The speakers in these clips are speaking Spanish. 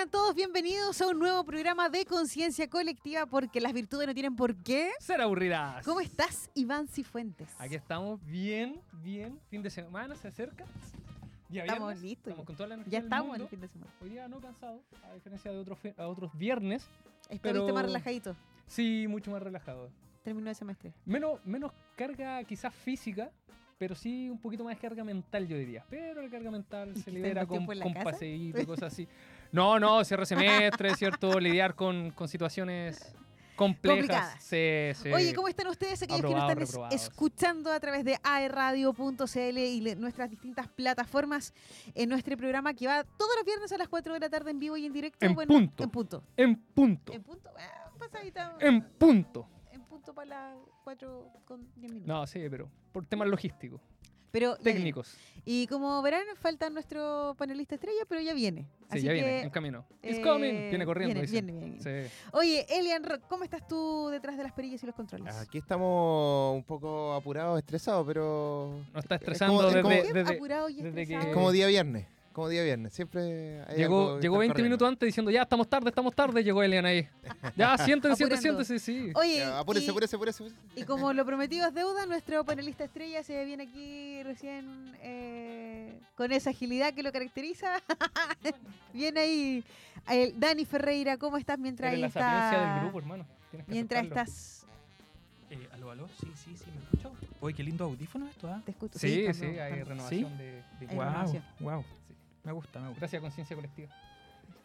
Sean todos bienvenidos a un nuevo programa de conciencia colectiva porque las virtudes no tienen por qué. Ser aburridas. ¿Cómo estás, Iván Cifuentes? Aquí estamos bien, bien. Fin de semana se acerca. Día Estamos viernes, listos. Estamos con toda la energía Ya estamos en el fin de semana. Hoy día no cansado, a diferencia de otros, a otros viernes. Estuviste Pero- más relajadito. Sí, mucho más relajado. Terminó el semestre. Menos, menos carga quizás física, pero sí un poquito más de carga mental, yo diría. Pero la carga mental se ¿Estás libera con, con paseíto y cosas así. No, no, cierre semestre, ¿cierto? Lidiar con, con situaciones complejas. Complicadas. Sí, sí. Oye, ¿cómo están ustedes aquellos que nos están escuchando a través de aeradio.cl y le- nuestras distintas plataformas en nuestro programa que va todos los viernes a las 4 de la tarde en vivo y en directo? En bueno, punto. En punto. En punto. En punto. Eh, pasadita. En punto. en punto para las 4 con 10 minutos. No, sí, pero por temas logísticos, Pero técnicos. Y como verán, falta nuestro panelista estrella, pero ya viene. Sí, Así ya que, viene, en camino. It's eh, coming. Viene corriendo. Viene, viene, viene. Sí. Oye, Elian, ¿cómo estás tú detrás de las perillas y los controles? Aquí estamos un poco apurados, estresados, pero No está Es estresando es desde, como- ¿Qué? desde- apurado y desde que- estresado. es como día viernes. Como día viernes. Siempre hay Llegó, algo llegó estar 20 corriendo. minutos antes diciendo, ya, estamos tarde, estamos tarde. Llegó Elian ahí. Ya, siéntense, siéntense, siéntense, sí. Oye, Ya, apúrese, y, apúrese, apúrese, apúrese. y como lo prometido es deuda, nuestro panelista estrella se viene aquí recién eh, con esa agilidad que lo caracteriza. viene ahí el Dani Ferreira, ¿cómo estás mientras Eres ahí la está? del grupo, hermano. Mientras aceptarlo. estás... Eh, ¿Aló, aló? Sí, sí, sí, ¿me escucho? Oye, qué lindo audífono esto, ¿ah? Te escucho. Sí, sí, nuevo, hay renovación de, de Hay Wow, renovación. wow. Me gusta, me gusta. Gracias a conciencia colectiva.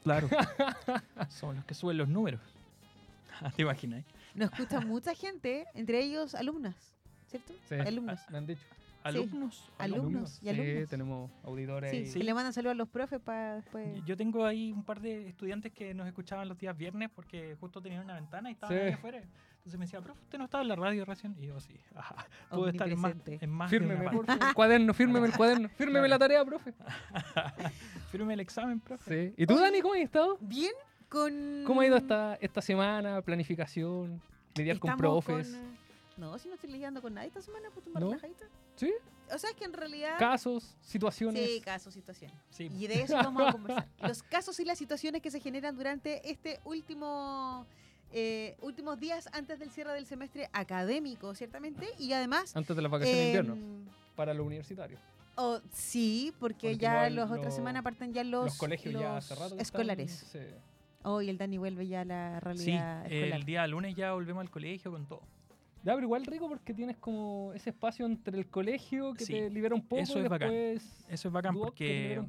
Claro. Son los que suben los números. Ah, ¿Te imaginas? Nos escucha mucha gente, entre ellos alumnas, ¿cierto? Sí. Alumnos. Me han dicho. ¿Alumnos? Alumnos y Sí, tenemos auditores Sí, le mandan saludos a los profes para después. Yo tengo ahí un par de estudiantes que nos escuchaban los días viernes porque justo tenían una ventana y estaban Sí. ahí afuera. Entonces me decía, profe, ¿usted no estaba en la radio recién? Y yo, sí. Ajá. Puedo estar en más, en más Fírmeme, parte. por favor. Cuaderno, fírmeme el cuaderno. Fírmeme la tarea, profe. Fírmeme el examen, profe. Sí. ¿Y tú, Dani, cómo has estado? Bien, con. ¿Cómo ha ido esta, esta semana? Planificación, lidiar con profes. con, No, si no estoy lidiando con nadie esta semana, pues tú ¿No? relajadita. ¿Sí? O sea, es que en realidad. Casos, situaciones. Sí, casos, situaciones. Sí. Y de eso vamos a conversar. Los casos y las situaciones que se generan durante este último. eh, últimos días antes del cierre del semestre académico, ciertamente, y además. Antes de las vacaciones de invierno. em, Para los universitarios. oh, sí, porque ya las otras semanas parten ya los, Los, colegios ya los hace rato escolares. están- sí. Hoy el Dani vuelve ya a la Sí, realidad escolar. el día lunes ya volvemos al colegio con todo. Ya, pero igual rico porque tienes como ese espacio entre el colegio que Sí, te libera un poco eso y es bacán. después Eso es bacán porque,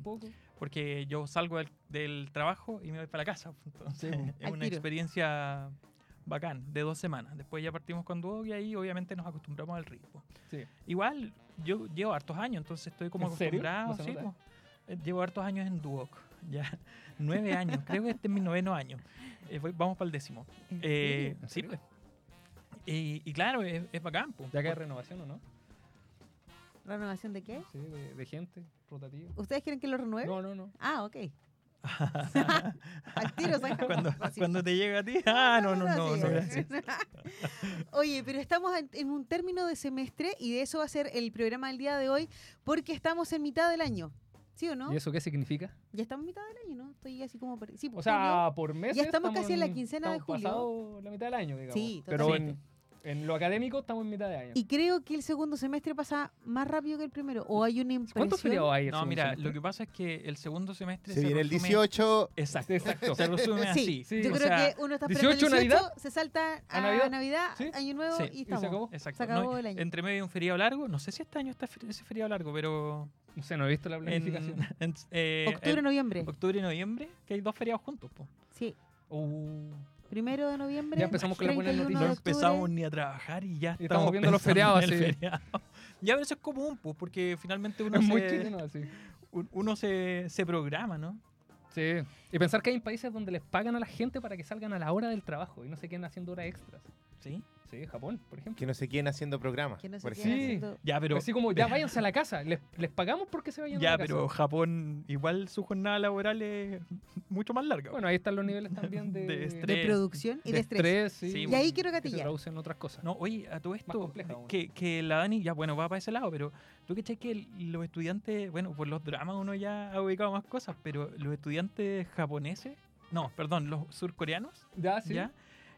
porque yo salgo del, del trabajo y me voy para la casa. Entonces Sí. es Al una tiro. experiencia bacán de dos semanas. Después ya partimos con Duoc y ahí obviamente nos acostumbramos al ritmo. Sí. Igual yo llevo hartos años, entonces estoy como acostumbrado. No sí, po. Eh, Llevo hartos años en Duoc, ya nueve años, creo que este es mi noveno año. Eh, voy- vamos para el décimo. ¿En Eh, sí, pues. Y, y claro, es, es bacán. po. Ya que hay renovación o no? ¿Renovación de qué? Sí, de, de gente, rotativa. ¿Ustedes quieren que lo renueve? No, no, no. Ah, ok. Al tiro, saca. cuando, cuando te llega a ti, ah, no, no, no, gracias. Oye, pero estamos en, en un término de semestre y de eso va a ser el programa del día de hoy porque estamos en mitad del año. ¿Sí o no? ¿Y eso qué significa? Ya estamos en mitad del año, ¿no? Estoy así como... Sí, O sea, por meses. Ya estamos casi en la quincena de julio. pasado la mitad del año, digamos. Sí, Pero en, totalmente. En lo académico estamos en mitad de año. Y creo que el segundo semestre pasa más rápido que el primero. O hay una impresión... ¿Cuántos feriados hay? el No, mira, semestre? lo que pasa es que el segundo semestre Se viene el resume- 18. Exacto, Exacto. Se resume Sí, así. sí. Yo O creo sea, que uno está esperando 18 el 18, Navidad. se salta a, ¿A Navidad? Navidad, Sí. Año Nuevo Sí. y Y estamos. se acabó. Exacto. Se acabó No, el año. Entre medio hay un feriado largo. No sé si este año está ese feriado largo, pero. No sé, no he visto la En, planificación. en, eh, Octubre, en noviembre. octubre y noviembre, que hay dos feriados juntos. po. Sí. Uh, Primero de noviembre. Ya empezamos con las buenas 31 noticias. No empezamos ni a trabajar y ya Y estamos estamos viendo los feriados, sí. feriado. Ya, pero eso es común, pues, porque finalmente uno, es muy se, chileno así. un- uno se, se programa, ¿no? Sí. Y pensar que hay países donde les pagan a la gente para que salgan a la hora del trabajo y no se queden haciendo horas extras. Sí. Sí, Japón, por ejemplo. Que no se queden haciendo programas. Que no se por queden Sí. haciendo- Ya, pero. Así como, ya váyanse a la casa. Les, les pagamos porque se vayan a Ya, la casa. pero Japón, igual su jornada laboral es mucho más larga. Bueno, ahí están los niveles también de, De de estrés. producción y de, de estrés. estrés, sí, Sí, Y ahí quiero que se gatillar. traducen en otras cosas. No, oye, a todo esto, que, que la Dani, ya bueno, va para ese lado, pero tú que que los estudiantes, bueno, por los dramas uno ya ha ubicado más cosas, pero los estudiantes japoneses no, perdón, los surcoreanos, Ya, sí. ¿ya?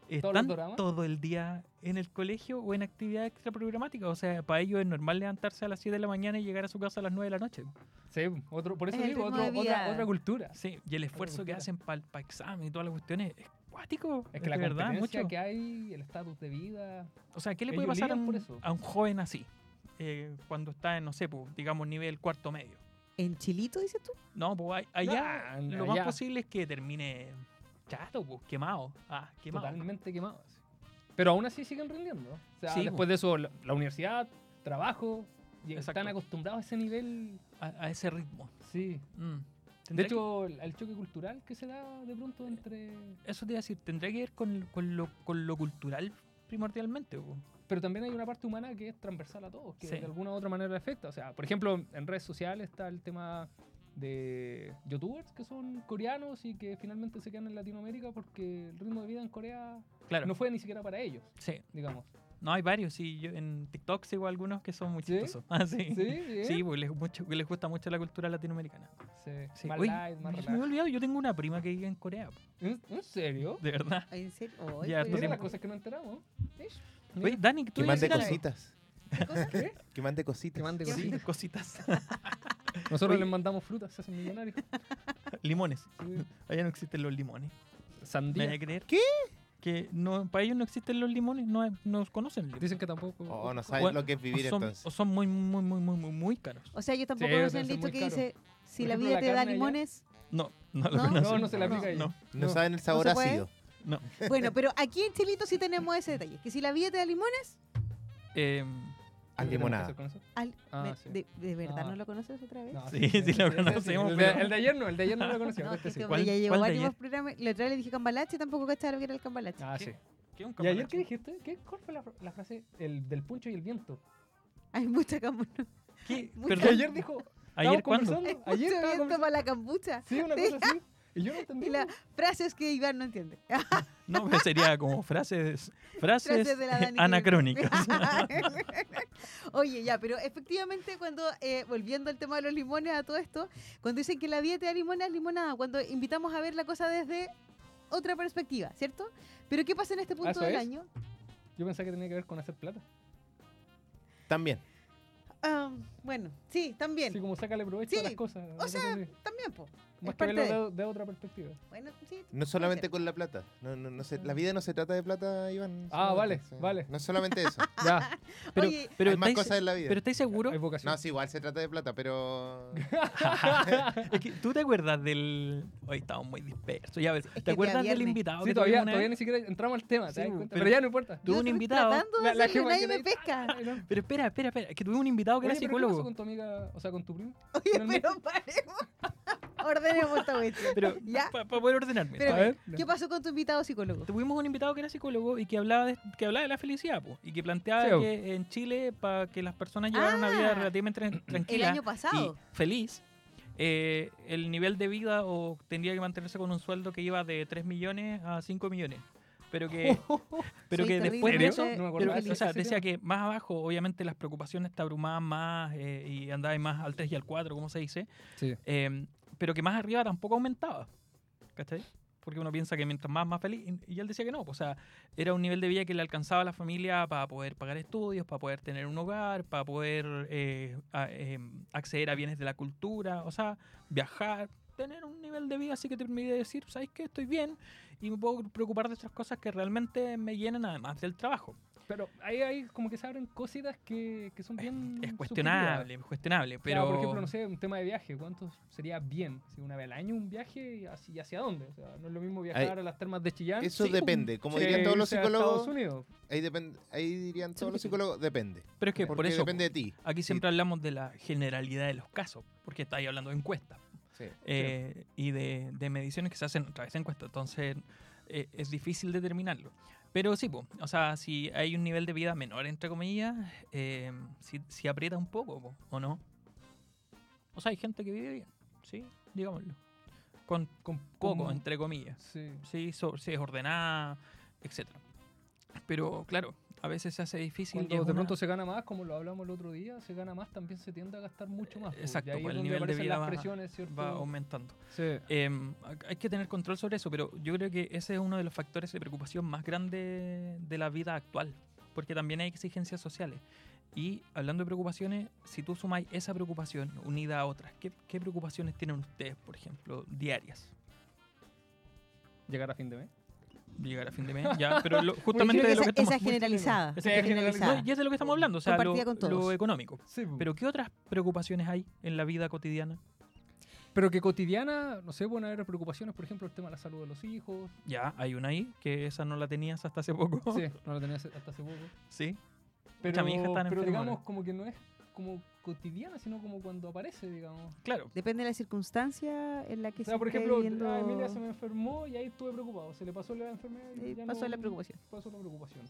Están todo el día en el colegio o en actividad extraprogramática. O sea, para ellos es normal levantarse a las 7 de la mañana y llegar a su casa a las 9 de la noche. Sí, otro, por eso Es digo, otro- otra, otra cultura. Sí, y el esfuerzo que hacen para el examen y todas las cuestiones es cuático. Es que la verdad, mucho. que hay, el estatus de vida. O sea, ¿qué le puede pasar a un, eso. a un joven así? eh, cuando está en, no sé, pues, digamos, nivel cuarto medio. ¿En Chilito, dices tú? No, pues allá lo allá. más posible es que termine chato, pues, quemado. Ah, quemado. Totalmente quemados. Pero aún así siguen rindiendo. O sea, Sí, después de eso, la, la universidad, trabajo, y están acostumbrados a ese nivel. A, a ese ritmo. Sí. Mm. De Tendrá que- hecho, el, choque cultural que se da de pronto entre. eso te iba a decir, tendrá que ver con, con lo, con lo cultural primordialmente. po. Pero también hay una parte humana que es transversal a todos, que Sí. de alguna u otra manera afecta. O sea, por ejemplo, en redes sociales está el tema de youtubers que son coreanos y que finalmente se quedan en Latinoamérica porque el ritmo de vida en Corea Claro, no fue ni siquiera para ellos, sí. digamos. No, hay varios. Sí, yo en TikTok sigo algunos que son muy ¿Sí? chistosos. Ah, sí. Sí. Sí, porque les, mucho, les gusta mucho la cultura latinoamericana. Sí, Sí. Más Oye, light, más me relax. había olvidado, yo tengo una prima que vive en Corea. ¿En, en serio? De verdad. ¿En serio? Ay, Ya, pues, Mira las cosas que no enteramos. Oye, Dani, tú Que mande cositas. ¿qué. Que mande cositas. Que mande ¿Qué Sí, cositas. cositas. Nosotros Oye. les mandamos frutas, se hacen millonarios. limones. Sí. Allá no existen los limones. ¿Me Sandía. a creer? ¿Qué? Que no, para ellos no existen los limones, no, no conocen limón. Dicen que tampoco. Oh, no saben Bueno, lo que es vivir o son, entonces. o son muy, muy, muy, muy, muy, muy caros. O sea, yo tampoco Sí, conozco debe el dicho que caro. dice, si la vida la te da carne allá- limones... No, no lo ¿No? conocen. No, no se le aplica a ellos. No, No, no. saben el sabor ácido. no. Bueno, pero aquí en Chilito sí tenemos ese detalle, que si la vida te da limones, Eh, A ¿Qué tenemos que limonada. hacer con eso? al- Ah, sí. de, de verdad Ah. no lo conoces otra vez? No, Sí, sí lo conocemos, El de, el de ayer no, el de ayer no lo conocía. No, este sí. ¿Cuál- ya llevó varios programas. La otra vez le dije cambalache, tampoco cachaba lo que era el cambalache. Ah, ¿Qué? sí. ¿qué es un ¿Y ayer cambalache? qué dijiste? ¿Qué, ¿Cuál fue la, la frase? El del puncho y el viento. Hay mucha cambucha. ¿Qué? Que Perdón, ayer dijo. ¿ayer cuándo? Ayer mucho viento para la cambucha. Sí, una cosa así. Y yo no entendí. Y las frases que Iván no entiende. No, pero sería como frases, frases, Frases de la anacrónicas. Oye, ya, pero efectivamente cuando, eh, volviendo al tema de los limones, a todo esto, cuando dicen que la te da limones, es limonada, cuando invitamos a ver la cosa desde otra perspectiva, ¿cierto? Pero ¿qué pasa en este punto ¿Eso del es? año? Yo pensaba que tenía que ver con hacer plata. También. Ah, bueno, sí, también. Así como sácale provecho Sí, a las cosas. o sea. También, po. Más es que verlo de, de otra perspectiva. Bueno, sí. No solamente con la plata. No, no, no se- la vida no se trata de plata, Iván. Ah, vale, vale. No es solamente eso. Ya. Pero, Oye, pero Hay más ¿estáis, cosas en la vida. pero ¿estáis seguros? Vocación. No, sí, igual se trata de plata, pero. es que tú te acuerdas del. Hoy estamos muy dispersos. Ya, que ¿te acuerdas del invitado? Sí, todavía, una todavía ni siquiera entramos al tema, ¿te Sí, das cuenta? pero- Pero ya no importa. Tuve un invitado. La- nadie que me pesca. Pero espera, espera, espera. Que tuve un invitado que era ¿pero ¿qué pasó psicólogo. con tu amiga, o sea, con tu primo? Oye, pero paremos. Ordenemos esta. Pero ¿Ya? para poder ordenarme. Pero- A ver. ¿Qué pasó con tu invitado psicólogo? Tuvimos un invitado que era psicólogo y que hablaba de, que hablaba de la felicidad po, y que planteaba Sí, que en Chile para que las personas llevaran una vida Ah, relativamente tran- El tranquila año pasado. y feliz, eh, el nivel de vida o tendría que mantenerse con un sueldo que iba de 3 millones a 5 millones. Pero que, pero Soy que después de eso, No me pero, o sea, decía que más abajo, obviamente, las preocupaciones te abrumaban más eh, y andabas más al 3 y al 4, como se dice. Sí. Eh, pero que más arriba tampoco aumentaba. ¿Cachai? Porque uno piensa que mientras más, más feliz. y- él decía que no. O sea, era un nivel de vida que le alcanzaba a la familia para poder pagar estudios, para poder tener un hogar, para poder eh, eh, acceder a bienes de la cultura, o sea, viajar, tener un nivel de vida así que te permite decir, ¿sabes qué? Estoy bien y me puedo preocupar de otras cosas que realmente me llenan además del trabajo. Pero ahí hay como que se abren cositas que, que son bien. Es cuestionable, es cuestionable, pero... por ejemplo, no sé, un tema de viaje. ¿Cuánto sería bien? Si una vez al año un viaje y hacia, y hacia dónde? O sea, no es lo mismo viajar a las termas de Chillán. Eso Sí, depende. Como dirían todos los psicólogos, Unidos. ahí, depend- ahí dirían todos los sí. psicólogos, depende. pero es que por eso... depende de ti. Aquí siempre hablamos de la generalidad de los casos, porque está ahí hablando de encuestas Sí. eh, y de, de mediciones que se hacen a través de encuestas, entonces eh, es difícil determinarlo. Pero sí, po, o sea, si hay un nivel de vida menor, entre comillas, eh, si, si aprieta un poco, po, ¿o no? O sea, hay gente que vive bien, sí, digámoslo. Con Con poco, entre comillas. Sí. Sí, so- sí, es ordenada, etc. Pero claro, a veces se hace difícil. Cuando de una- pronto se gana más, como lo hablamos el otro día, se gana más, también se tiende a gastar mucho más. Y Exacto, pues es el nivel de vida las va- va aumentando. Sí. Em, hay que tener control sobre eso, pero yo creo que ese es uno de los factores de preocupación más grandes de la vida actual, porque también hay exigencias sociales. Y hablando de preocupaciones, si tú sumáis esa preocupación unida a otras, ¿qué, qué preocupaciones tienen ustedes, por ejemplo, diarias? Llegar a fin de mes. Llegar a fin de mes, ya, pero lo- justamente que de lo esa, que estamos... esa generalizada. Esa es es generalizada. generalizada. No, y es de lo que estamos hablando, o sea, lo, económico. Sí. Pero ¿qué otras preocupaciones hay en la vida cotidiana? Pero que cotidiana, no sé, pueden haber preocupaciones, por ejemplo, el tema de la salud de los hijos. Ya, hay una ahí, que esa no la tenías hasta hace poco. Sí, no lo tenía hace- hasta hace poco. Sí. Pero, mi hija está pero enferma digamos, como que no es como cotidiana, sino como cuando aparece, digamos. Claro. Depende de la circunstancia en la que O sea, se por esté ejemplo, viviendo- a Emilia se me enfermó y ahí estuve preocupado. Se le pasó la enfermedad y y ya pasó no- la preocupación. Pasó la preocupación.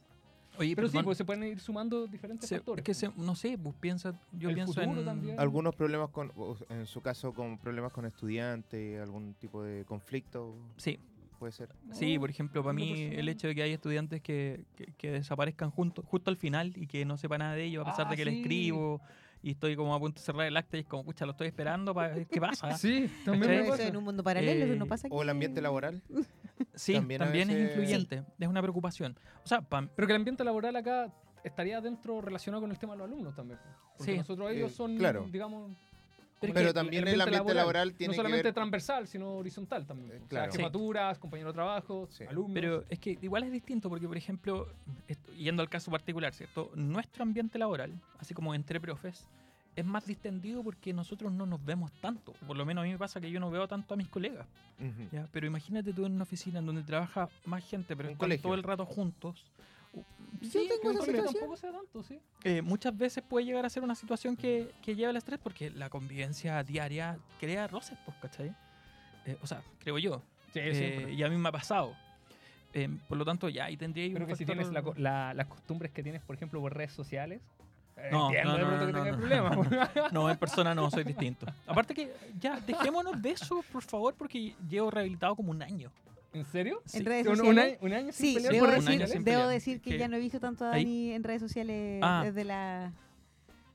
Oye, Pero sí, perdón, pues se pueden ir sumando diferentes se- factores. es que se- no sé, pues piensa, yo El pienso en... también. Algunos problemas con, en su caso, con problemas con estudiantes, algún tipo de conflicto, Sí, puede ser. sí, No, por ejemplo, para mí el hecho de que hay estudiantes que, que, que desaparezcan junto, justo al final y que no sepa nada de ellos, a pesar Ah, de que le sí. escribo y estoy como a punto de cerrar el acta y es como, pucha, lo estoy esperando para ver qué pasa. Sí, también me pasa. en un mundo paralelo, eso no Eh, pasa aquí. O el ambiente laboral. Sí, También es influyente, es una preocupación. O sea, pa- Pero que el ambiente laboral acá estaría dentro relacionado con el tema de los alumnos también. Porque Sí. nosotros ellos Eh, son, claro. digamos... Pero Pero también el ambiente laboral tiene No que solamente ver... transversal, sino horizontal también. Eh, O claro. sea, Sí. jefaturas, compañeros de trabajo, Sí. alumnos. Pero es que igual es distinto porque, por ejemplo, esto- yendo al caso particular, ¿cierto? Nuestro ambiente laboral, así como entre profes, es más distendido porque nosotros no nos vemos tanto. Por lo menos a mí me pasa que yo no veo tanto a mis colegas. Ujú. ¿ya? Pero imagínate tú en una oficina en donde trabaja más gente, pero Un están colegio. todo el rato juntos. Uh, Yo sí, tengo que esa situación. tampoco sea tanto, sí. eh, muchas veces puede llegar a ser una situación que, que lleva al estrés porque la convivencia diaria crea roces, pues, ¿cachai? Eh, o sea, creo yo. Sí, Eh, y a mí me ha pasado. Eh, por lo tanto, ya ahí tendría un que si tienes la la- las costumbres que tienes, por ejemplo, por redes sociales, eh, No, no, no, no, problemas. No, en persona no, soy distinto. Aparte que ya, dejémonos de eso, por favor, porque llevo rehabilitado como un año. ¿En serio? En redes ¿Un, un sociales. año, un año sin Sí, pelear debo por un decir, año sin debo pelear. decir que Que- ya no he visto tanto a ahí- Dani en redes sociales Ah. desde la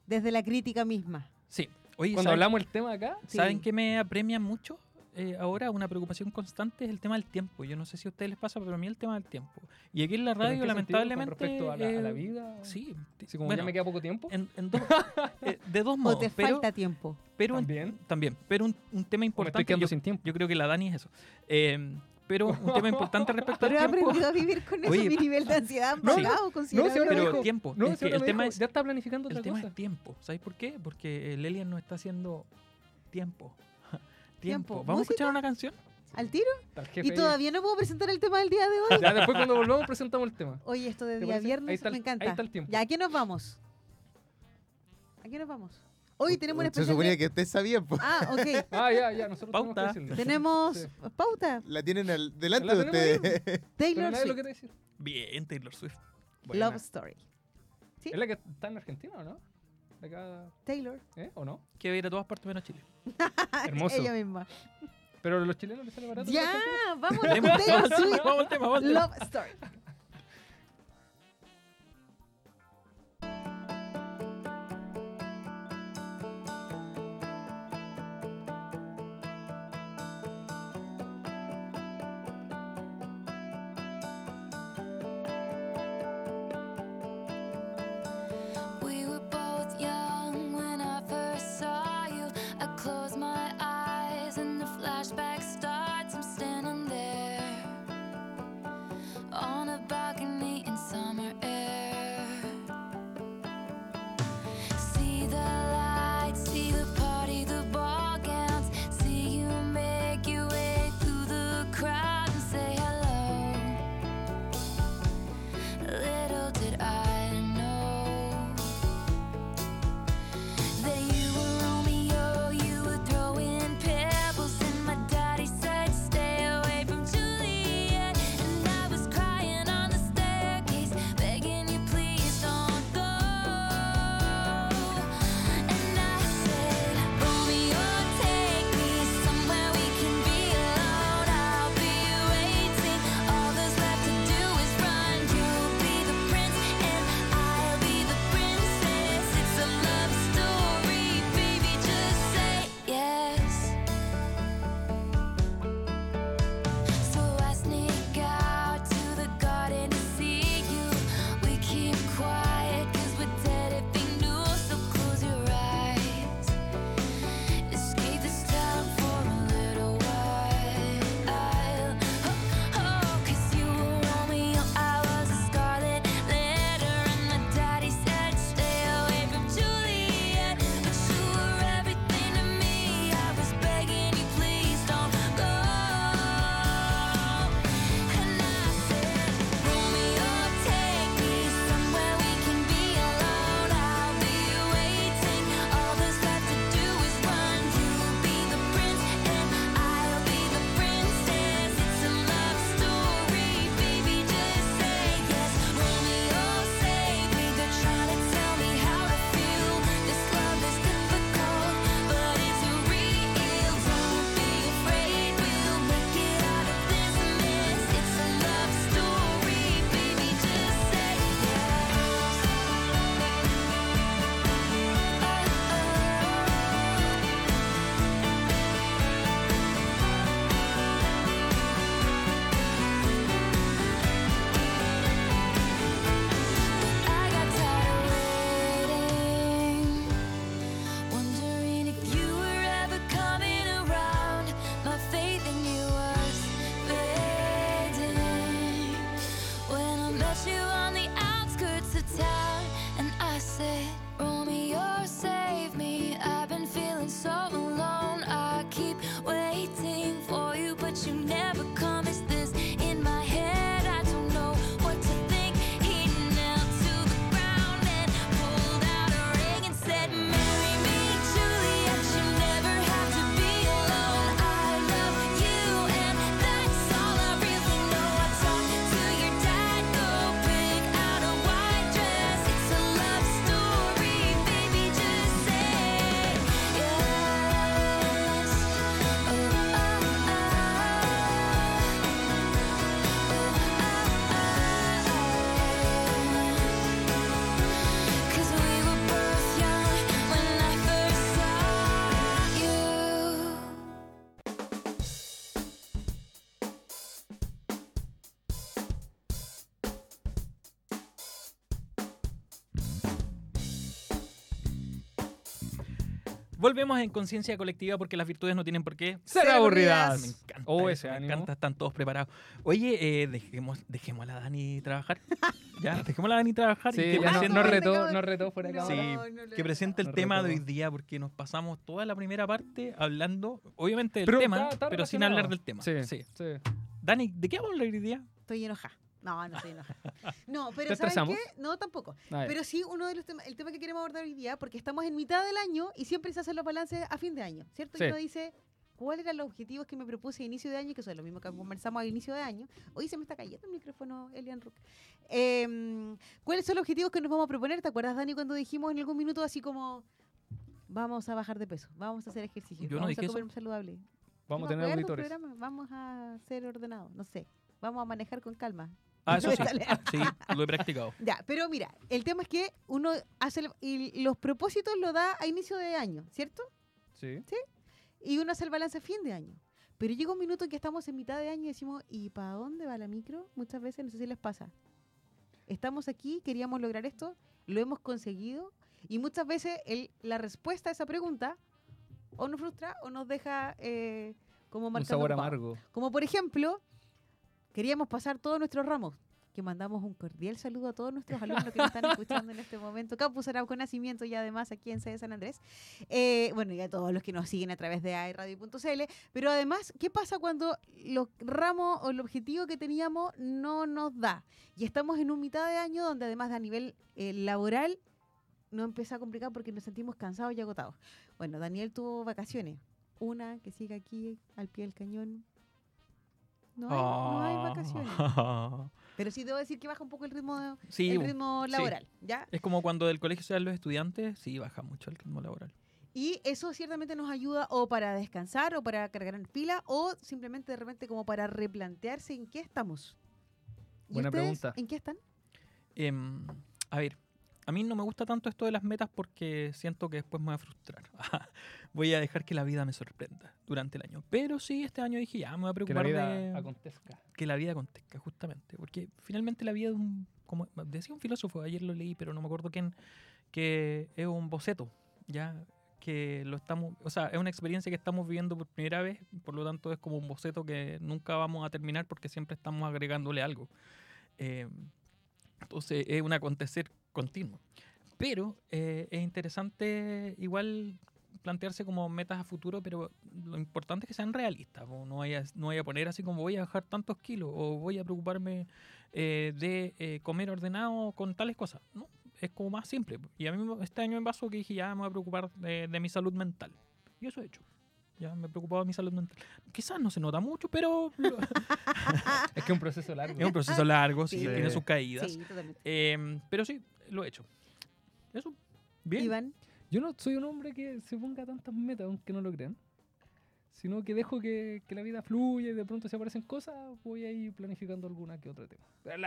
desde la crítica misma. Sí. Oye, Cuando ¿saben, hablamos del tema acá, Sí. ¿saben qué me apremia mucho? Eh, ahora una preocupación constante es el tema del tiempo. Yo no sé si a ustedes les pasa, pero a mí el tema del tiempo. Y aquí en la ¿pero en radio, lamentablemente... Con respecto a la, a la eh, vida. Sí. como bueno, ya me queda poco tiempo. en, en dos, eh, de dos O modos. te pero, falta tiempo. pero También. también. Pero un, un tema O me estoy importante... quedando Yo, sin tiempo. yo creo que la Dani es eso. Pero un tema importante respecto al Pero he tiempo... aprendido a vivir con eso, Oye, mi nivel de ansiedad no, bajado No, si ahora me Pero dijo- tiempo, No, es si que ahora el tema dijo, es- ya está planificando El otra tema cosa. es tiempo. ¿Sabes por qué? Porque el Elian no está haciendo tiempo. Tiempo. tiempo. ¿Vamos a escuchar una canción? ¿Al tiro? Y todavía no puedo presentar el tema del día de hoy. Ya después cuando volvamos presentamos el tema. Oye, esto de ¿Te día parece? Ahí viernes está el- me encanta. ahí está el tiempo. ¿Ya a qué nos vamos? ¿A qué nos vamos? Hoy tenemos un Se suponía de- que ustedes sabían, pues. Ah, ok. Ah, ya, ya, nosotros Pauta. tenemos que. Tenemos Sí. pauta. La tienen al- delante La de ustedes. Pero Taylor nadie lo Swift. quiere decir. Bien, Taylor Swift. Buena. Love Story. ¿Sí? ¿Es la que está en Argentina o no? Acá, Taylor. ¿eh? ¿O no? Que va a ir a todas partes menos Chile. Hermoso. Ella misma. Pero a los chilenos les sale barato. Ya, vamos con Vamos Taylor al tema, Swift. vamos al tema, vamos al tema. Love Story. Volvemos en conciencia colectiva porque las virtudes no tienen por qué Ser aburridas. Me encanta. Oh, ese me ánimo. encanta, están todos preparados. Oye, eh, dejemos, dejemos a la Dani trabajar. ya, dejemos a la Dani trabajar Sí, y que ya no- presente, nos no, retó, no, nos retó fuera de no, Sí, cámara. no, no, que presente el tema de hoy día porque nos pasamos toda la primera parte hablando, obviamente del Pero tema, está- está pero sin relacionado. hablar del tema. Sí, Sí. sí. Dani, ¿de qué vamos a hablar hoy día? Estoy enojada. No, no estoy enojada. No, pero ¿Te ¿sabes qué? No, tampoco. Pero sí, uno de los temas, el tema que queremos abordar hoy día, porque estamos en mitad del año y siempre se hacen los balances a fin de año, ¿cierto? Sí. Y uno dice, ¿cuáles eran los objetivos que me propuse a inicio de año? Que son lo mismo que conversamos a inicio de año. Hoy se me está cayendo el micrófono, Elian Rook. Em, ¿Cuáles son los objetivos que nos vamos a proponer? ¿Te acuerdas, Dani, cuando dijimos en algún minuto así como, vamos a bajar de peso, vamos a hacer ejercicio, Yo vamos a eso. comer saludable? Vamos a tener auditores. programa, Vamos a ser ordenados, no sé. Vamos a manejar con calma. Ah, eso sí. Sí, lo he practicado. Ya, pero mira, el tema es que uno hace el- y los propósitos lo da a inicio de año, ¿cierto? Sí. Y uno hace el balance a fin de año. Pero llega un minuto en que estamos en mitad de año y decimos, ¿y para dónde va la micro? Muchas veces, no sé si les pasa. Estamos aquí, queríamos lograr esto, lo hemos conseguido y muchas veces el- la respuesta a esa pregunta o nos frustra o nos deja eh, como Un marcando sabor un pavo. amargo. Como por ejemplo, queríamos pasar todos nuestros ramos. Que mandamos un cordial saludo a todos nuestros alumnos que nos están escuchando en este momento. Campus Arauco Nacimiento y además aquí en sede San Andrés. Eh, bueno, y a todos los que nos siguen a través de airradio.cl. Pero además, ¿qué pasa cuando los ramos o el objetivo que teníamos no nos da? Y estamos en un mitad de año donde además a nivel eh, laboral nos empieza a complicar porque nos sentimos cansados y agotados. Bueno, Daniel tuvo vacaciones. Una que sigue aquí al pie del cañón. No hay, no hay vacaciones. Ah. Pero sí debo decir que baja un poco el ritmo, Sí, el ritmo sí. laboral, ¿ya? es como cuando del colegio se dan los estudiantes, sí, baja mucho el ritmo laboral. Y eso ciertamente nos ayuda o para descansar o para cargar en pila o simplemente de repente como para replantearse en qué estamos. ¿Y Buena ustedes pregunta. ¿En qué están? Em, a ver, a mí no me gusta tanto esto de las metas porque siento que después me voy a frustrar. voy a dejar que la vida me sorprenda durante el año. Pero sí, este año dije, ya, me voy a Que la preocupar vida de acontezca. que la vida acontezca, justamente. Porque finalmente la vida es un, como decía un filósofo, ayer lo leí, pero no me acuerdo quién, que es un boceto, ya que lo estamos, o sea, es una experiencia que estamos viviendo por primera vez, por lo tanto es como un boceto que nunca vamos a terminar porque siempre estamos agregándole algo. Eh, entonces es un acontecer continuo. Pero eh, es interesante igual plantearse como metas a futuro, pero lo importante es que sean realistas. No vaya, no vaya a poner así como voy a bajar tantos kilos o voy a preocuparme eh, de eh, comer ordenado con tales cosas. No, es como más simple. Y a mí me- este año me pasó que dije, ya me voy a preocupar de, de mi salud mental. Y eso he hecho. Ya me he preocupado de mi salud mental. Quizás no se nota mucho, pero lo- Es que es un proceso largo. es un proceso largo, sí, Sí. tiene sus caídas. Sí, totalmente. Em, pero sí, lo he hecho. Eso. Bien. Iván, Yo no soy un hombre que se ponga tantas metas, aunque no lo crean. Sino que dejo que, que la vida fluya y de pronto se aparecen cosas, voy a ir planificando alguna que otro tema.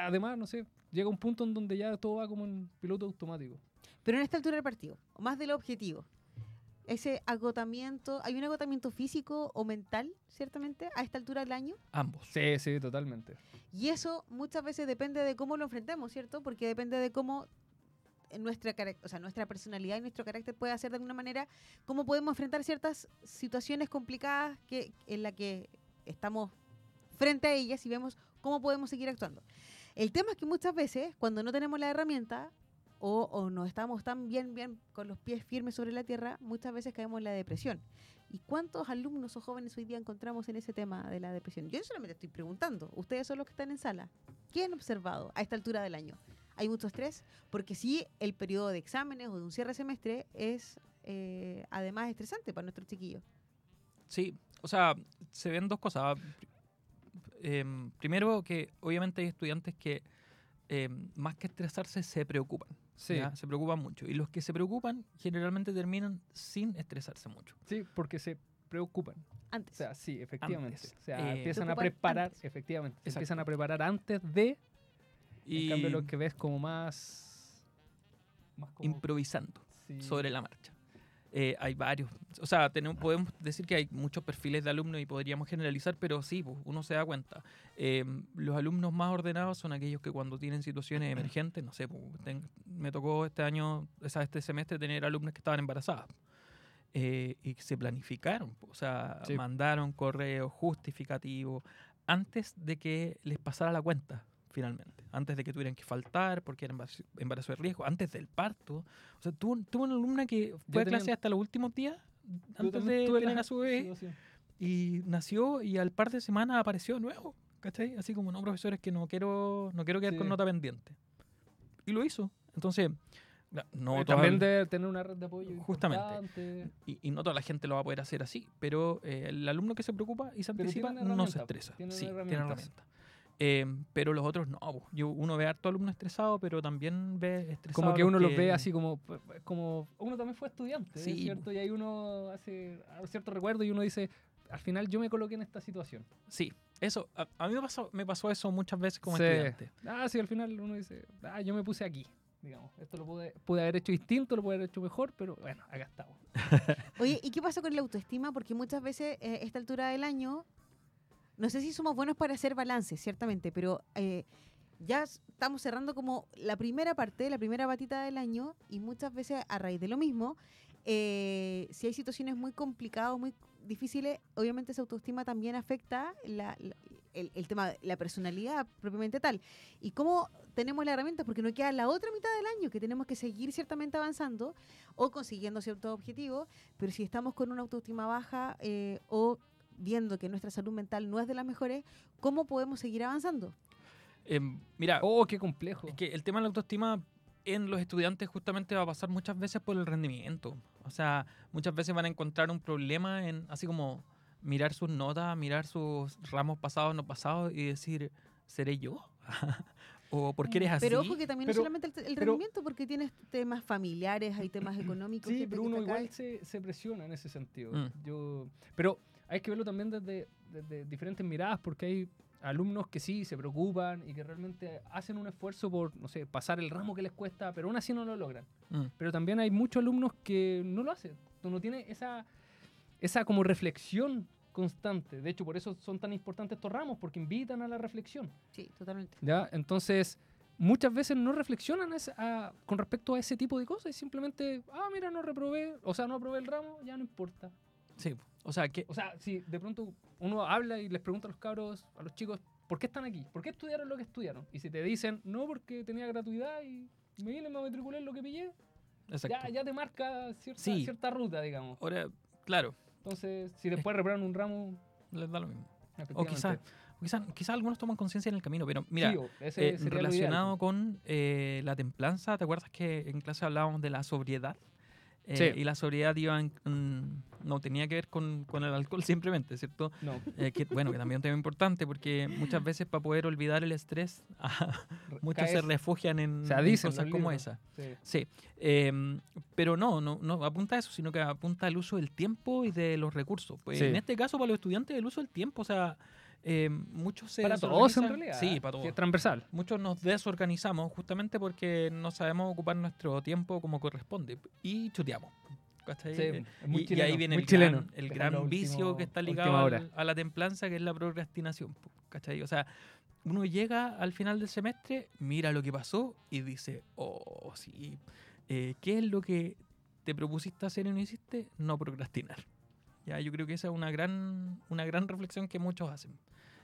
Además, no sé, llega un punto en donde ya todo va como en piloto automático. pero en esta altura del partido, más del objetivo. Ese agotamiento, ¿hay un agotamiento físico o mental, ciertamente, a esta altura del año? Ambos. Sí, sí, totalmente. Y eso muchas veces depende de cómo lo enfrentemos, ¿cierto? Porque depende de cómo nuestra, o sea, nuestra personalidad y nuestro carácter puede hacer de alguna manera, cómo podemos enfrentar ciertas situaciones complicadas que, en las que estamos frente a ellas y vemos cómo podemos seguir actuando. El tema es que muchas veces, cuando no tenemos la herramienta o, o no estamos tan bien, bien con los pies firmes sobre la tierra, muchas veces caemos en la depresión. ¿Y cuántos alumnos o jóvenes hoy día encontramos en ese tema de la depresión? Yo solamente estoy preguntando. Ustedes son los que están en sala. ¿Qué han observado a esta altura del año? ¿Hay mucho estrés? Porque sí, el periodo de exámenes o de un cierre de semestre es eh, además estresante para nuestros chiquillos. Sí, o sea, se ven dos cosas. Em, primero, que obviamente hay estudiantes que em, más que estresarse se preocupan. Sí, ¿ya? Se preocupan mucho. Y los que se preocupan generalmente terminan sin estresarse mucho. sí, porque se preocupan. Antes. O sea, sí, efectivamente. Antes. O sea, Eh, empiezan a preparar, antes. efectivamente. se empiezan a preparar antes de. Y En cambio, lo que ves como más. Más como. improvisando sí. sobre la marcha. Eh, hay varios. O sea, tenemos, podemos decir que hay muchos perfiles de alumnos y podríamos generalizar, pero sí, pues, uno se da cuenta. Eh, los alumnos más ordenados son aquellos que cuando tienen situaciones emergentes, no sé, pues, ten- me tocó este año, o sea, este semestre tener alumnas que estaban embarazadas. eh, y que se planificaron. po. O sea, Sí. mandaron correos justificativos antes de que les pasara la cuenta, finalmente. Antes de que tuvieran que faltar porque era embarazo, de riesgo, antes del parto. O sea, tuvo, tuvo una alumna que fue a clase hasta los últimos días antes de tuve tener la- a su bebé sí, sí. y nació y al par de semanas apareció nuevo. ¿Cachai? Así como, no, profesores, que no quiero, no quiero quedar con Sí. nota pendiente. Y lo hizo. Entonces, no también de tener una red de apoyo Justamente. y, y no toda la gente lo va a poder hacer así, pero eh, el alumno que se preocupa y se anticipa no se estresa. tienen sí, tiene herramientas. Eh, pero los otros no. po. Yo, uno ve a harto alumno estresado, pero también ve estresado. Como que uno los que- ve así como, como uno también fue estudiante, Sí. ¿cierto? Y ahí uno hace cierto recuerdo y uno dice, al final yo me coloqué en esta situación. Sí, eso. A, a mí me pasó, me pasó eso muchas veces como Sí. estudiante. Ah, sí, al final uno dice, ah, yo me puse aquí, digamos. Esto lo pude, pude haber hecho distinto, lo pude haber hecho mejor, pero bueno, acá estamos. Oye, ¿y qué pasa con la autoestima? Porque muchas veces eh, a esta altura del año, no sé si somos buenos para hacer balance, ciertamente, pero eh, ya estamos cerrando como la primera parte, la primera batita del año, y muchas veces a raíz de lo mismo, eh, si hay situaciones muy complicadas, muy difíciles, obviamente esa autoestima también afecta la- el tema de la personalidad propiamente tal. ¿Y cómo tenemos la herramienta? Porque no queda la otra mitad del año, que tenemos que seguir ciertamente avanzando o consiguiendo ciertos objetivos, pero si estamos con una autoestima baja eh, o viendo que nuestra salud mental no es de las mejores, ¿cómo podemos seguir avanzando? Em, mira, Oh, qué complejo. Es que el tema de la autoestima en los estudiantes justamente va a pasar muchas veces por el rendimiento. O sea, muchas veces van a encontrar un problema en así como mirar sus notas, mirar sus ramos pasados, no pasados y decir, ¿seré yo? ¿O por qué eres así? Pero ojo que también Pero- no solamente el, el pero- rendimiento, porque tienes temas familiares, hay temas económicos. Sí, pero uno igual se, se presiona en ese sentido. Mm. Yo, pero hay que verlo también desde, desde diferentes miradas, porque hay alumnos que sí se preocupan y que realmente hacen un esfuerzo por, no sé, pasar el ramo que les cuesta, pero aún así no lo logran. Mm. Pero también hay muchos alumnos que no lo hacen, no tiene esa, esa como reflexión constante. De hecho, por eso son tan importantes estos ramos, porque invitan a la reflexión. Sí, totalmente. ¿ya? Entonces, muchas veces no reflexionan a ese- a- con respecto a ese tipo de cosas y simplemente, ah, mira, no reprobé, o sea, no aprobé el ramo, ya no importa. Sí, o sea, que O sea, si de pronto uno habla y les pregunta a los cabros, a los chicos, ¿por qué están aquí? ¿Por qué estudiaron lo que estudiaron? Y si te dicen, no, porque tenía gratuidad y me vine, me matriculé en lo que pillé, ya, ya te marca cierta, Sí. cierta ruta, digamos. Ahora, claro, Entonces, si después reproban un ramo, les da lo mismo. O efectivamente. quizás quizá, algunos toman conciencia en el camino, pero mira, Sí, ese Eh, relacionado con eh, la templanza, ¿te acuerdas que en clase hablábamos de la sobriedad? Eh, Sí. Y la sobriedad iba en- no tenía que ver con, con el alcohol simplemente, ¿cierto? No, Eh, que, bueno, que también es un tema importante porque muchas veces para poder olvidar el estrés, muchos se caes- refugian en, o sea, en dicen cosas como esa. sí. Sí, em, pero no, no, no apunta a eso, sino que apunta al uso del tiempo y de los recursos. Pues Sí. en este caso, para los estudiantes, el uso del tiempo, o sea, em, muchos se Para todos en realidad. Sí, para todos es transversal. muchos nos desorganizamos justamente porque no sabemos ocupar nuestro tiempo como corresponde y chuteamos. Eh, muy y, ahí viene muy el chileno. gran, el vicio que está ligado al- a la templanza, que es la procrastinación. ¿cachai? O sea, uno llega al final del semestre, mira lo que pasó y dice, oh, sí, eh, ¿qué es lo que te propusiste hacer y no hiciste? No procrastinar. Ya, yo creo que esa es una gran, una gran reflexión que muchos hacen.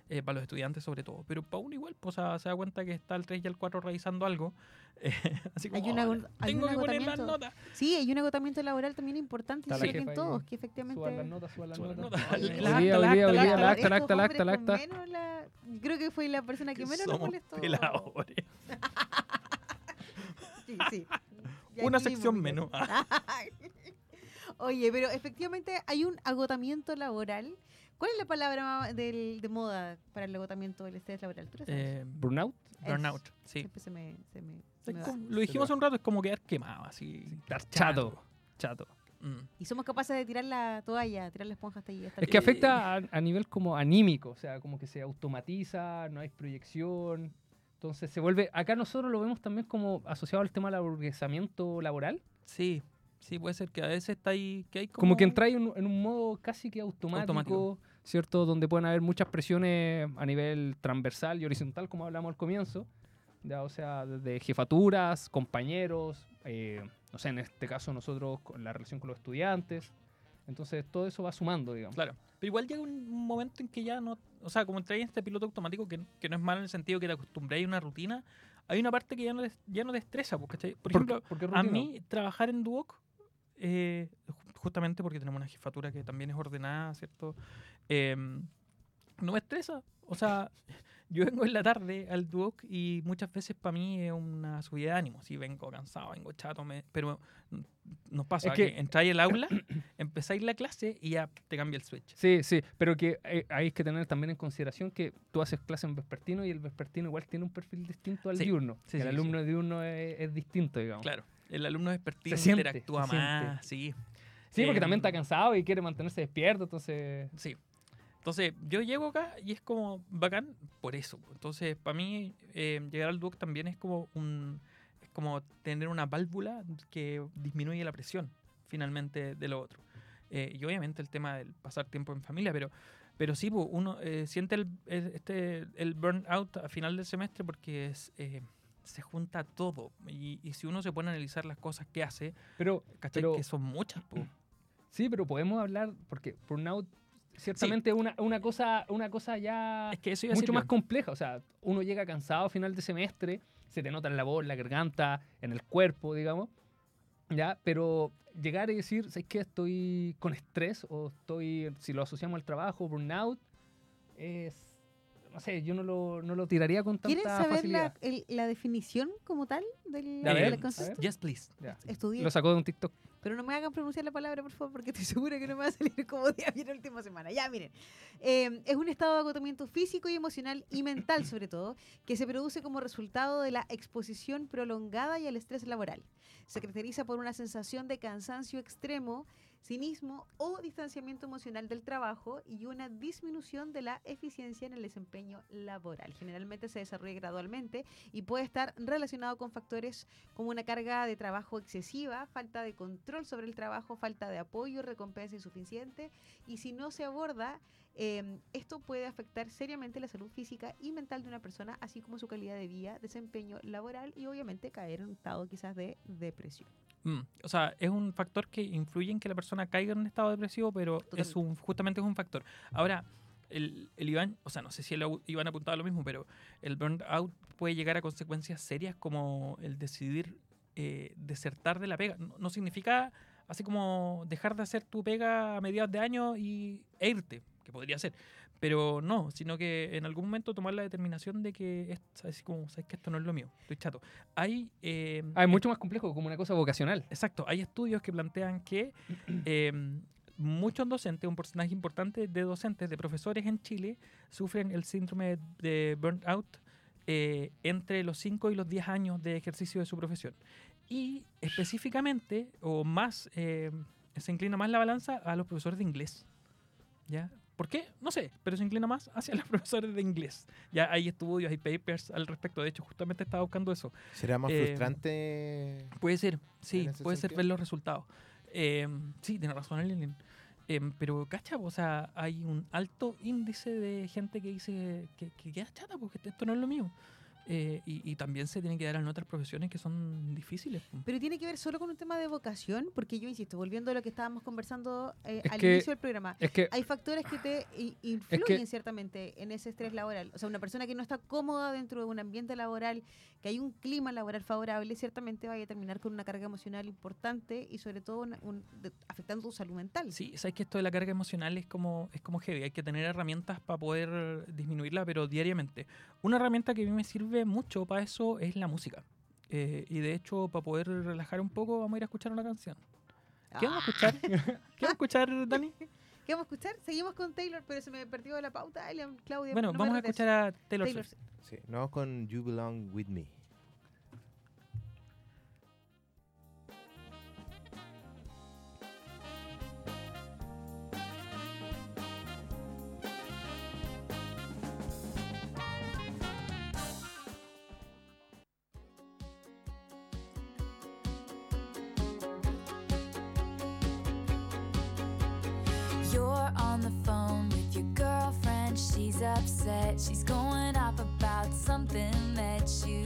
Eh, para los estudiantes sobre todo, pero para uno igual, pues, o sea, se da cuenta que está el 3 y el 4 revisando algo, eh, así como, Hay un "Oh, hay tengo un que poner las agotamiento. notas. Sí, hay un agotamiento laboral también importante, Está y la se jefa ven ahí. todos, que efectivamente... Suban las notas, suban las notas. Hoy acta, día, acta, día, acta. el acta, Estos acta, hombres acta, la- Creo que fue la persona que menos Somos molestó. peladores. Sí, sí. Una sección menos. Oye, pero efectivamente hay un agotamiento laboral. ¿Cuál es la palabra del- de moda para el agotamiento del estrés laboral? ¿Tú lo sabes? Eh, Burnout. burnout, sí. Siempre se me, se me, se Es me va. como- lo dijimos hace un rato, es como quedar quemado, así. Estar chato. Chato. Mm. Y somos capaces de tirar la toalla, tirar la esponja hasta el Es que afecta a, a nivel como anímico, o sea, como que se automatiza, no hay proyección. Entonces se vuelve, acá nosotros lo vemos también como asociado al tema del aburguesamiento laboral, Sí, sí, puede ser que a veces está ahí, que hay como... como, que entra en, un- en un modo casi que automático, Automático. ¿Cierto? Donde pueden haber muchas presiones a nivel transversal y horizontal, como hablamos al comienzo, ya, o sea, desde jefaturas, compañeros, eh, no sé, en este caso nosotros con la relación con los estudiantes, Entonces todo eso va sumando, digamos. Claro. Pero igual llega un momento en que ya no. O sea, como traes este piloto automático, que, que no es malo en el sentido que te acostumbráis a una rutina, hay una parte que ya no, ya no te estresa. pues, ¿cachai? Por ejemplo, porque a rutina. mí trabajar en Duoc, eh, ju- justamente porque tenemos una jefatura que también es ordenada, ¿cierto? Em, no me estresa. O sea, yo vengo en la tarde al Duoc y muchas veces para mí es una subida de ánimo. Si vengo cansado, vengo chato, me- pero nos pasa Es que, que- entráis al aula, empezáis la clase y ya te cambia el switch. Sí, sí, pero que eh, hay que tener también en consideración que tú haces clase en vespertino y el vespertino igual tiene un perfil distinto al Sí, diurno. sí, el sí, alumno diurno es, es distinto, digamos. Claro. El alumno despertino Se siente, interactúa se más, sí. Sí, porque Em, también está cansado y quiere mantenerse despierto, entonces... Sí. Entonces, yo llego acá y es como bacán por eso. Entonces, para mí, eh, llegar al Duoc también es como un es como tener una válvula que disminuye la presión, finalmente, de lo otro. Eh, y obviamente el tema del pasar tiempo en familia, pero, pero sí, po, uno eh, siente el, este, el burnout a final del semestre porque es, eh, se junta todo. Y, y si uno se pone a analizar las cosas que hace, Pero. Pero- que son muchas, po. sí, pero podemos hablar, porque burnout ciertamente una, una, cosa, una cosa ya Es que eso mucho más compleja. O sea, uno llega cansado a final de semestre, se te nota en la voz, en la garganta, en el cuerpo, digamos. ¿Ya? Pero llegar y decir, ¿sabes qué? Estoy con estrés o estoy, si lo asociamos al trabajo, burnout, es, no sé, yo no lo, no lo tiraría con ¿Quieren tanta la, facilidad. el- la definición como tal del, concepto? Yes, please. Estudié. Lo sacó de un TikTok. Pero no me hagan pronunciar la palabra, por favor, porque estoy segura que no me va a salir como día bien la última semana. Ya, miren. Eh, es un estado de agotamiento físico y emocional y mental, sobre todo, que se produce como resultado de la exposición prolongada y al estrés laboral. Se caracteriza por una sensación de cansancio extremo, cinismo o distanciamiento emocional del trabajo y una disminución de la eficiencia en el desempeño laboral. Generalmente se desarrolla gradualmente y puede estar relacionado con factores como una carga de trabajo excesiva, falta de control sobre el trabajo, falta de apoyo, recompensa insuficiente. Y si no se aborda, eh, esto puede afectar seriamente la salud física y mental de una persona, así como su calidad de vida, desempeño laboral y obviamente caer en un estado quizás de depresión. Mm, O sea, es un factor que influye en que la persona caiga en un estado depresivo, pero es un, justamente es un factor. Ahora, el, el Iván, o sea, no sé si el Iván apuntaba lo mismo, pero el burnout puede llegar a consecuencias serias como el decidir eh, desertar de la pega. No, no significa así como dejar de hacer tu pega a mediados de año y, e irte, que podría ser. Pero no, sino que en algún momento tomar la determinación de que, es, ¿sabes? Como, ¿sabes que esto no es lo mío? Estoy chato. Hay, eh, Ah, es mucho más complejo, como una cosa vocacional. Exacto, hay estudios que plantean que eh, muchos docentes, un porcentaje importante de docentes, de profesores en Chile, sufren el síndrome de burnout eh, entre los 5 y los 10 años de ejercicio de su profesión. Y específicamente, o más, eh, se inclina más la balanza a los profesores de inglés. ¿Ya? ¿Por qué? No sé, pero se inclina más hacia los profesores de inglés. Ya hay estudios, hay papers al respecto. De hecho, justamente estaba buscando eso. ¿Será más Eh, frustrante? Puede ser, sí, puede ser sentido. ver los resultados. Eh, sí, tiene razón Alien. Em, pero, cacha, o sea, hay un alto índice de gente que dice que, que queda chata porque esto no es lo mío. Eh, y, y también se tiene que dar en otras profesiones que son difíciles. Pero tiene que ver solo con un tema de vocación, porque yo insisto, volviendo a lo que estábamos conversando eh, Es al que- inicio del programa, Es que hay factores que te influyen ciertamente en ese estrés laboral. O sea, una persona que no está cómoda dentro de un ambiente laboral, que hay un clima laboral favorable, ciertamente va a terminar con una carga emocional importante y sobre todo una- un- de- afectando tu salud mental. Sí, sabes que esto de la carga emocional es como, es como heavy. Hay que tener herramientas para poder disminuirla, pero diariamente. Una herramienta que a mí me sirve mucho para eso es la música. Eh, y de hecho, para poder relajar un poco, vamos a ir a escuchar una canción. ¿Qué vamos a escuchar? ¿Qué vamos a escuchar, Dani? ¿Qué vamos a escuchar? Seguimos con Taylor, pero se me perdió la pauta. Claudia, Bueno, no vamos a escuchar a Taylor, Taylor Swift. Sí, nos vamos con You Belong With Me. upset. She's going off about something that you